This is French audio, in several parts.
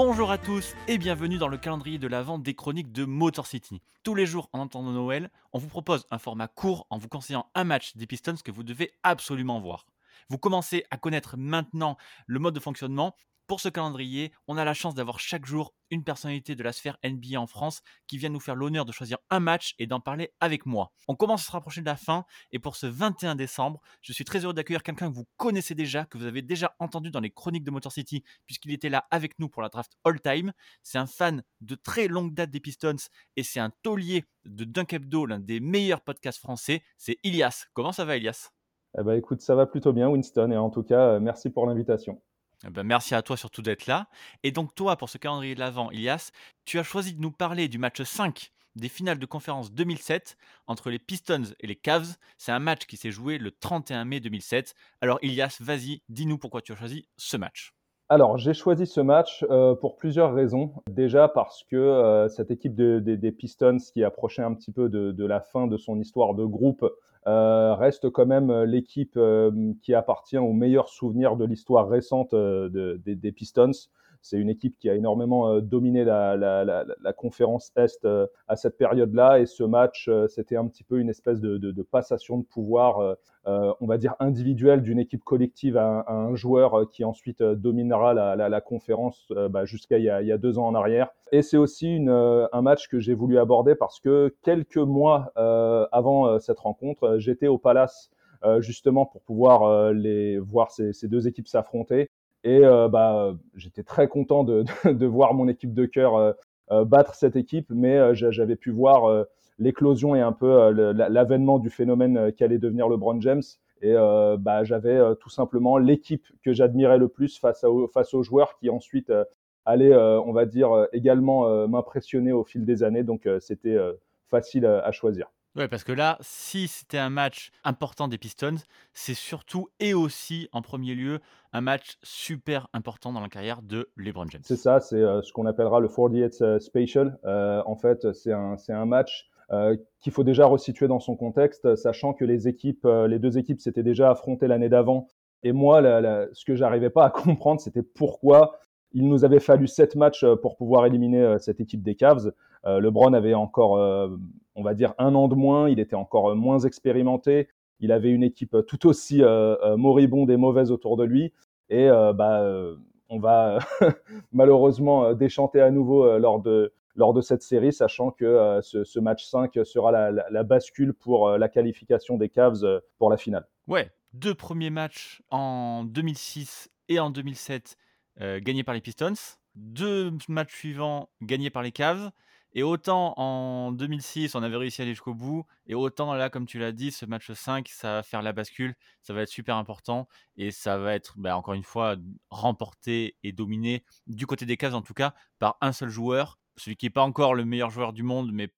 Bonjour à tous et bienvenue dans le calendrier de la vente des chroniques de Motor City. Tous les jours en de Noël, on vous propose un format court en vous conseillant un match des Pistons que vous devez absolument voir. Vous commencez à connaître maintenant le mode de fonctionnement. Pour ce calendrier, on a la chance d'avoir chaque jour une personnalité de la sphère NBA en France qui vient nous faire l'honneur de choisir un match et d'en parler avec moi. On commence à se rapprocher de la fin et pour ce 21 décembre, je suis très heureux d'accueillir quelqu'un que vous connaissez déjà, que vous avez déjà entendu dans les chroniques de Motor City puisqu'il était là avec nous pour la draft All Time. C'est un fan de très longue date des Pistons et c'est un taulier de Dunk Hebdo, l'un des meilleurs podcasts français. C'est Ilias. Comment ça va Ilias? Eh ben, écoute, ça va plutôt bien, Winston, et en tout cas, euh, merci pour l'invitation. Eh ben, merci à toi surtout d'être là. Et donc toi, pour ce calendrier de l'Avent, Ilias, tu as choisi de nous parler du match 5 des finales de conférence 2007 entre les Pistons et les Cavs. C'est un match qui s'est joué le 31 mai 2007. Alors Ilias, vas-y, dis-nous pourquoi tu as choisi ce match. Alors, j'ai choisi ce match euh, pour plusieurs raisons. Déjà parce que euh, cette équipe des Pistons qui approchait un petit peu de, la fin de son histoire de groupe euh, reste quand même l'équipe qui appartient aux meilleurs souvenirs de l'histoire récente des Pistons. C'est une équipe qui a énormément euh, dominé la, la, la, conférence Est euh, à cette période-là. Et ce match, euh, c'était un petit peu une espèce de, de, de passation de pouvoir, on va dire, individuelle d'une équipe collective à, un joueur qui ensuite dominera la, conférence bah, jusqu'à il, y a deux ans en arrière. Et c'est aussi une, un match que j'ai voulu aborder parce que quelques mois avant cette rencontre, j'étais au Palace justement pour pouvoir les voir ces deux équipes s'affronter. Et euh, bah, j'étais très content de, voir mon équipe de cœur euh, euh, battre cette équipe, mais j'avais pu voir l'éclosion et un peu l'avènement du phénomène qui allait devenir LeBron James. Et bah, j'avais tout simplement l'équipe que j'admirais le plus face, face aux joueurs qui ensuite allaient, on va dire, également m'impressionner au fil des années. Donc c'était facile à choisir. Ouais, parce que là, si c'était un match important des Pistons, c'est surtout et aussi en premier lieu un match super important dans la carrière de LeBron James. C'est ça, c'est euh, ce qu'on appellera le 48 euh, Special. Euh, en fait, c'est un, un match qu'il faut déjà resituer dans son contexte, sachant que les équipes, les deux équipes s'étaient déjà affrontées l'année d'avant. Et moi, ce que j'arrivais pas à comprendre, c'était pourquoi il nous avait fallu sept matchs pour pouvoir éliminer cette équipe des Cavs. LeBron avait encore on va dire, un an de moins. Il était encore euh, moins expérimenté. Il avait une équipe euh, tout aussi euh, moribonde et mauvaise autour de lui. Et bah, on va malheureusement déchanter à nouveau lors de, lors de cette série, sachant que ce, match 5 sera la, bascule pour la qualification des Cavs pour la finale. Ouais, deux premiers matchs en 2006 et en 2007 gagnés par les Pistons, deux matchs suivants gagnés par les Cavs. Et autant en 2006, on avait réussi à aller jusqu'au bout, et autant là, comme tu l'as dit, ce match 5, ça va faire la bascule, ça va être super important, et ça va être, bah, encore une fois, remporté et dominé, du côté des cases en tout cas, par un seul joueur, celui qui n'est pas encore le meilleur joueur du monde, mais,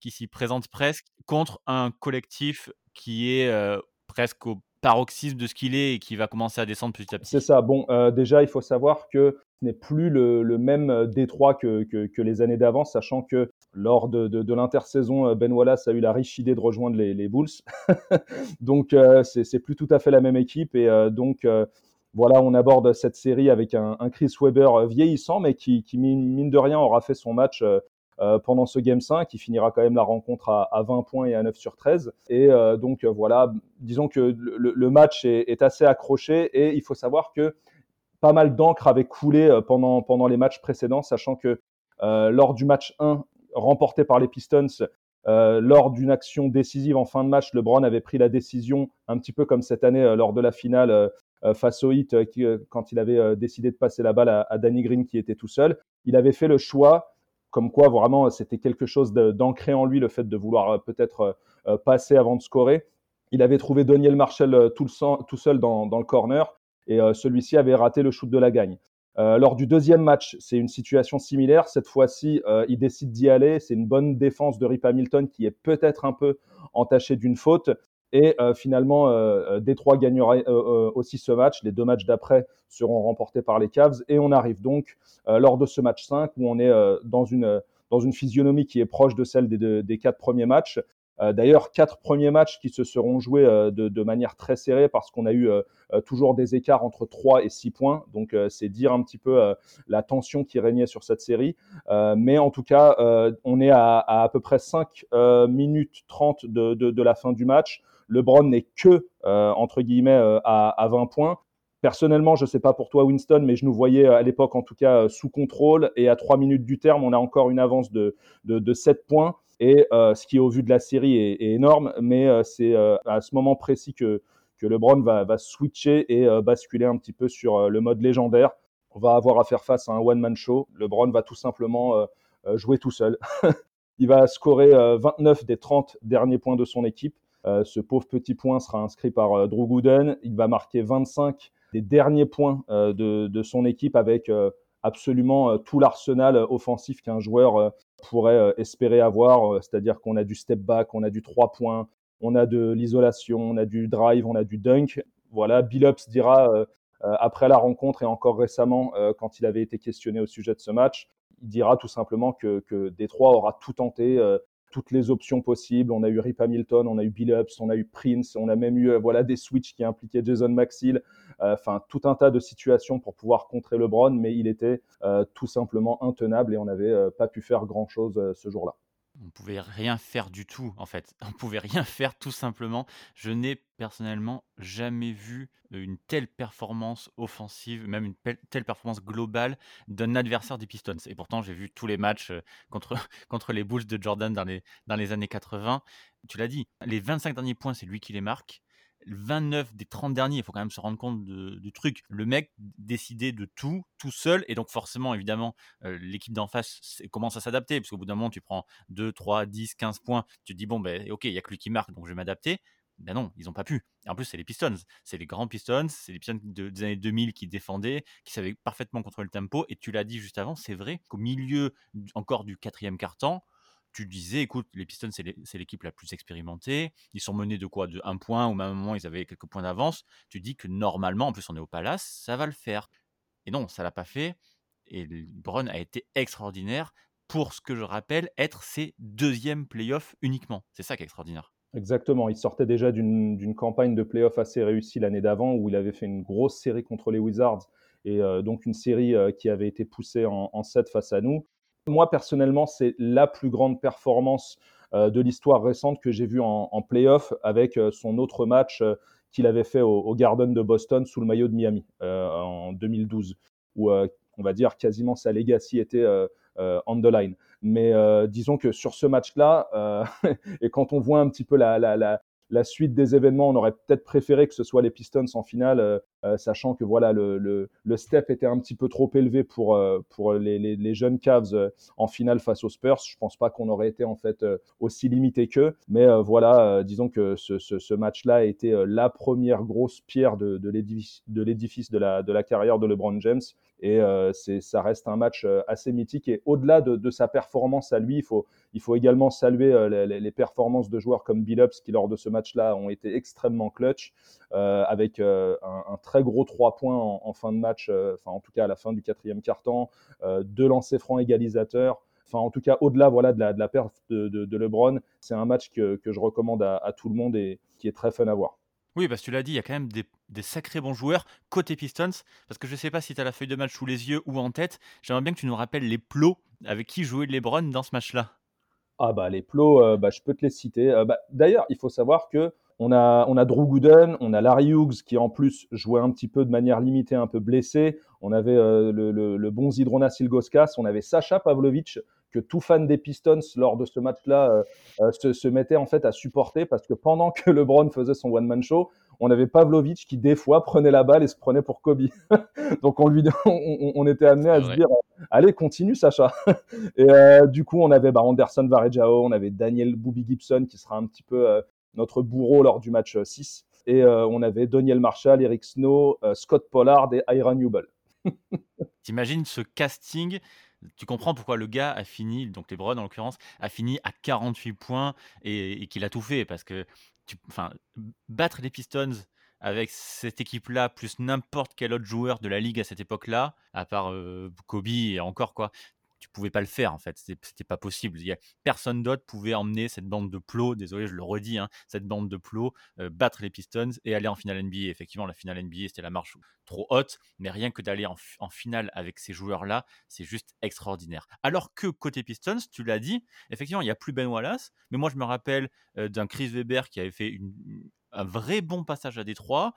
qui s'y présente presque, contre un collectif qui est euh, presque au paroxysme de ce qu'il est et qui va commencer à descendre petit à petit. C'est ça. Bon, euh, déjà, il faut savoir que ce n'est plus le, même euh, détroit que, que, les années d'avant, sachant que lors de, de, l'intersaison, euh, Ben Wallace a eu la riche idée de rejoindre les, Bulls. donc, c'est plus tout à fait la même équipe. Et donc, voilà, on aborde cette série avec un, Chris Webber vieillissant, mais qui, mine de rien, aura fait son match euh, pendant ce Game 5. Il finira quand même la rencontre à, 20 points et à 9 sur 13. Et euh, donc euh, voilà, disons que le, match est, assez accroché et il faut savoir que pas mal d'encre avait coulé pendant, pendant les matchs précédents, sachant que lors du match 1 remporté par les Pistons, lors d'une action décisive en fin de match, LeBron avait pris la décision, un petit peu comme cette année lors de la finale face au Heat, quand il avait décidé de passer la balle à, Danny Green qui était tout seul. Il avait fait le choix comme quoi vraiment c'était quelque chose d'ancré en lui le fait de vouloir euh, peut-être euh, euh, passer avant de scorer. Il avait trouvé Daniel Marshall tout, seul dans, le corner et celui-ci avait raté le shoot de la gagne. lors du deuxième match, c'est une situation similaire. Cette fois-ci, il décide d'y aller. C'est une bonne défense de Rip Hamilton qui est peut-être un peu entachée d'une faute. Et euh, finalement, euh, euh, Détroit gagnera aussi ce match. Les deux matchs d'après seront remportés par les Cavs. Et on arrive donc lors de ce match 5 où on est dans, une, physionomie qui est proche de celle des, des quatre premiers matchs. D'ailleurs, quatre premiers matchs qui se seront joués de, manière très serrée parce qu'on a eu toujours des écarts entre 3 et 6 points. Donc, c'est dire un petit peu la tension qui régnait sur cette série. mais en tout cas, on est à, à, peu près 5 minutes 30 de, de, la fin du match. LeBron n'est que, entre guillemets, à, à 20 points. Personnellement, je ne sais pas pour toi, Winston, mais je nous voyais à l'époque, en tout cas, sous contrôle. Et à 3 minutes du terme, on a encore une avance de, de, de 7 points. Et euh, ce qui, au vu de la série, est, énorme. Mais euh, c'est euh, à ce moment précis que, LeBron va, va switcher et basculer un petit peu sur le mode légendaire. On va avoir à faire face à un one-man show. LeBron va tout simplement jouer tout seul. Il va scorer 29 des 30 derniers points de son équipe. Ce pauvre petit point sera inscrit par Drew Gooden. Il va marquer 25 des derniers points de, de, son équipe avec absolument tout l'arsenal offensif qu'un joueur pourrait euh, espérer avoir, euh, c'est-à-dire qu'on a du step back, on a du 3 points, on a de l'isolation, on a du drive, on a du dunk. Voilà, Billups dira euh, après la rencontre et encore récemment, quand il avait été questionné au sujet de ce match, il dira tout simplement que, que Détroit aura tout tenté, toutes les options possibles. On a eu Rip Hamilton, on a eu Billups, on a eu Prince, on a même eu voilà des switches qui impliquaient Jason Maxill. Euh, enfin tout un tas de situations pour pouvoir contrer LeBron, mais il était euh, tout simplement intenable et on n'avait euh, pas pu faire grand-chose ce jour-là. On pouvait rien faire du tout, en fait. On pouvait rien faire tout simplement. Je n'ai personnellement jamais vu une telle performance offensive, même une telle performance globale d'un adversaire des Pistons. Et pourtant, j'ai vu tous les matchs contre, contre les Bulls de Jordan dans les, dans les années 80. Tu l'as dit, les 25 derniers points, c'est lui qui les marque. 29 des 30 derniers, il faut quand même se rendre compte du truc. Le mec décidait de tout, tout seul, et donc forcément, évidemment, euh, l'équipe d'en face commence à s'adapter, parce qu'au bout d'un moment, tu prends 2, 3, 10, 15 points, tu te dis, bon, ben ok, il n'y a que lui qui marque, donc je vais m'adapter. Ben non, ils n'ont pas pu. Et en plus, c'est les Pistons. C'est les grands Pistons, c'est les Pistons des années 2000 qui défendaient, qui savaient parfaitement contrôler le tempo. Et tu l'as dit juste avant, c'est vrai qu'au milieu encore du quatrième quart-temps, tu disais, écoute, les Pistons, c'est l'équipe la plus expérimentée. Ils sont menés de quoi? De un point, au même moment, ils avaient quelques points d'avance. Tu dis que normalement, en plus, on est au Palace, ça va le faire. Et non, ça l'a pas fait. Et Brun a été extraordinaire pour ce que je rappelle être ses deuxièmes playoffs uniquement. C'est ça qui est extraordinaire. Exactement. Il sortait déjà d'une campagne de playoffs assez réussie l'année d'avant où il avait fait une grosse série contre les Wizards et euh, donc une série euh, qui avait été poussée en, en 7 face à nous. Moi, personnellement, c'est la plus grande performance euh, de l'histoire récente que j'ai vue en, en playoff avec euh, son autre match euh, qu'il avait fait au, Garden de Boston sous le maillot de Miami en 2012, où on va dire quasiment sa legacy était on the line. Mais disons que sur ce match-là, et quand on voit un petit peu la suite des événements, on aurait peut-être préféré que ce soit les Pistons en finale, euh, euh, sachant que voilà le, le, step était un petit peu trop élevé pour, euh, pour les, les, jeunes Cavs en finale face aux Spurs. Je pense pas qu'on aurait été en fait aussi limité qu'eux, mais voilà, disons que ce, ce, ce match-là a été la première grosse pierre de, de l'édifice de la, de la carrière de LeBron James. Et euh, ça reste un match euh, assez mythique. Et au-delà de, sa performance à lui, il faut, il faut également saluer euh, les, performances de joueurs comme Billups qui, lors de ce match-là, ont été extrêmement clutch, avec un, très gros 3 points en, fin de match, enfin en tout cas à la fin du quatrième quart-temps, deux lancers francs égalisateurs. Enfin, en tout cas, au-delà voilà, de, la, perte de, LeBron, c'est un match que, que je recommande à, à tout le monde et qui est très fun à voir. Oui, parce que tu l'as dit, il y a quand même des, sacrés bons joueurs côté Pistons. Parce que je ne sais pas si tu as la feuille de match sous les yeux ou en tête. J'aimerais bien que tu nous rappelles les plots avec qui jouait LeBron dans ce match-là. Ah bah les plots, euh, bah, je peux te les citer. Euh, bah, d'ailleurs, il faut savoir que on a, on a Drew Gooden, on a Larry Hughes qui en plus jouait un petit peu de manière limitée, un peu blessé. On avait euh, le, le, bon Zidrona Silgoskas, on avait Sacha Pavlovic que tout fan des Pistons lors de ce match-là euh, euh, se, se, mettait en fait à supporter parce que pendant que LeBron faisait son one-man show, on avait Pavlovic qui des fois prenait la balle et se prenait pour Kobe. Donc on lui, on, on était amené à se dire, allez continue Sacha. et euh, du coup on avait bah, Anderson Varejao, on avait Daniel Booby Gibson qui sera un petit peu euh, notre bourreau lors du match 6. Et euh, on avait Daniel Marshall, Eric Snow, Scott Pollard et Ira Newell. T'imagines ce casting tu comprends pourquoi le gars a fini, donc LeBron en l'occurrence, a fini à 48 points et, qu'il a tout fait parce que tu, battre les Pistons avec cette équipe-là, plus n'importe quel autre joueur de la ligue à cette époque-là, à part euh, Kobe et encore quoi, tu pouvais pas le faire en fait, c'était pas possible. Personne d'autre pouvait emmener cette bande de plots, désolé je le redis, hein, cette bande de plots, euh, battre les Pistons et aller en finale NBA. Effectivement, la finale NBA c'était la marche trop haute, mais rien que d'aller en, en, finale avec ces joueurs-là, c'est juste extraordinaire. Alors que côté Pistons, tu l'as dit, effectivement il n'y a plus Ben Wallace, mais moi je me rappelle euh, d'un Chris Weber qui avait fait une, un vrai bon passage à Détroit.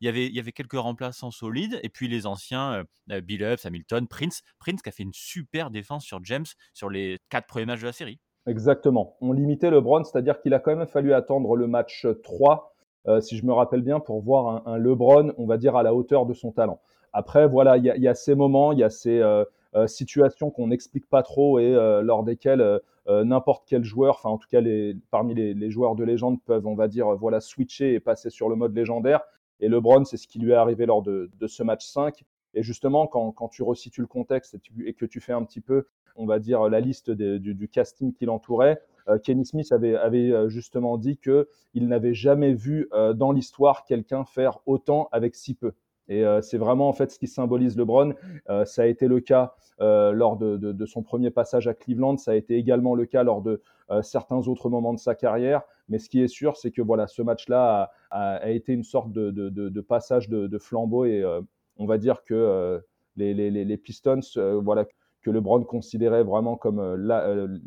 Il y avait, il y avait quelques remplaçants solides, et puis les anciens, euh, Bill Hamilton, Prince. Prince qui a fait une super défense sur James sur les quatre premiers matchs de la série. Exactement. On limitait LeBron, c'est-à-dire qu'il a quand même fallu attendre le match 3, euh, si je me rappelle bien, pour voir un, LeBron, on va dire, à la hauteur de son talent. Après, voilà, il y, a ces moments, il y a ces euh, situations qu'on n'explique pas trop et lors desquelles n'importe quel joueur, enfin en tout cas les, parmi les, joueurs de légende peuvent, on va dire, voilà, switcher et passer sur le mode légendaire. Et LeBron, c'est ce qui lui est arrivé lors de, ce match 5. Et justement, quand, tu resitues le contexte et, que tu fais un petit peu, on va dire, la liste du, casting qui l'entourait, euh, Kenny Smith avait, euh, justement dit qu'il n'avait jamais vu euh, dans l'histoire quelqu'un faire autant avec si peu. Et c'est vraiment en fait ce qui symbolise LeBron. ça a été le cas lors de, son premier passage à Cleveland, ça a été également le cas lors de certains autres moments de sa carrière. Mais ce qui est sûr, c'est que voilà, ce match-là a, été une sorte de, passage de, flambeau et euh, on va dire que euh, les, Pistons, euh, voilà, que LeBron considérait vraiment comme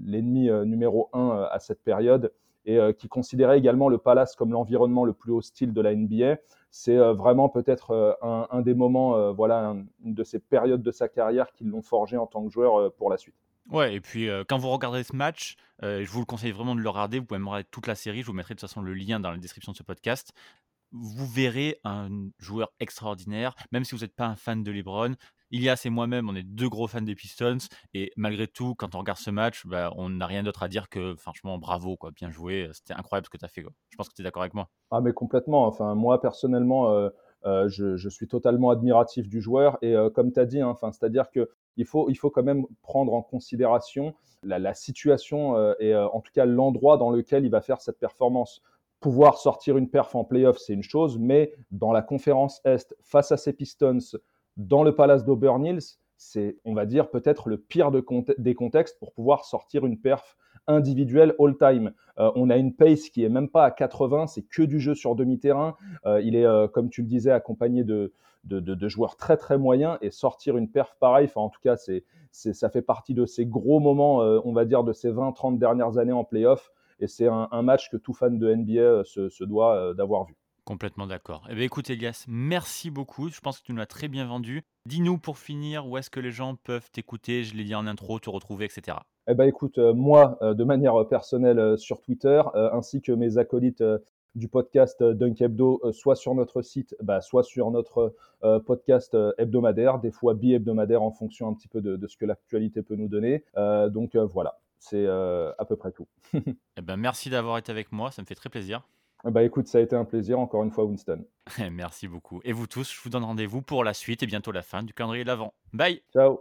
l'ennemi numéro un à cette période et qui considérait également le Palace comme l'environnement le plus hostile de la NBA. C'est vraiment peut-être un, des moments, voilà, une de ces périodes de sa carrière qui l'ont forgé en tant que joueur pour la suite. Ouais, et puis quand vous regardez ce match, je vous le conseille vraiment de le regarder. Vous pouvez même regarder toute la série. Je vous mettrai de toute façon le lien dans la description de ce podcast. Vous verrez un joueur extraordinaire, même si vous n'êtes pas un fan de LeBron. Ilias et moi-même, on est deux gros fans des Pistons. Et malgré tout, quand on regarde ce match, bah, on n'a rien d'autre à dire que, franchement, bravo, quoi, bien joué. C'était incroyable ce que tu as fait. Je pense que tu es d'accord avec moi. Ah, mais complètement. Enfin, moi, personnellement, je, suis totalement admiratif du joueur. Et comme tu as dit, hein, c'est-à-dire que il faut, il faut quand même prendre en considération la, situation euh, et euh, en tout cas l'endroit dans lequel il va faire cette performance. Pouvoir sortir une perf en playoff, c'est une chose, mais dans la conférence Est, face à ces Pistons, dans le Palace d'Auburn c'est, on va dire, peut-être le pire des contextes pour pouvoir sortir une perf individuelle all-time. Euh, on a une pace qui est même pas à 80, c'est que du jeu sur demi-terrain. il est, comme tu le disais, accompagné de, de, joueurs très très moyens et sortir une perf pareille, enfin en tout cas c'est, ça fait partie de ces gros moments, euh, on va dire, de ces 20-30 dernières années en playoff. Et c'est un, match que tout fan de NBA euh, se, doit euh, d'avoir vu. Complètement d'accord. Eh bien, écoute, Elias, merci beaucoup. Je pense que tu nous l'as très bien vendu. Dis-nous pour finir où est-ce que les gens peuvent t'écouter, je l'ai dit en intro, te retrouver, etc. Eh ben, écoute, moi, de manière personnelle sur Twitter, ainsi que mes acolytes du podcast euh, Dunk Hebdo, euh, soit sur notre site, bah, soit sur notre euh, podcast hebdomadaire, des fois bi-hebdomadaire en fonction un petit peu de, ce que l'actualité peut nous donner. donc voilà, c'est à peu près tout. eh ben, merci d'avoir été avec moi, ça me fait très plaisir. Bah écoute, ça a été un plaisir encore une fois, Winston. Merci beaucoup. Et vous tous, je vous donne rendez-vous pour la suite et bientôt la fin du calendrier de l'avant. Bye Ciao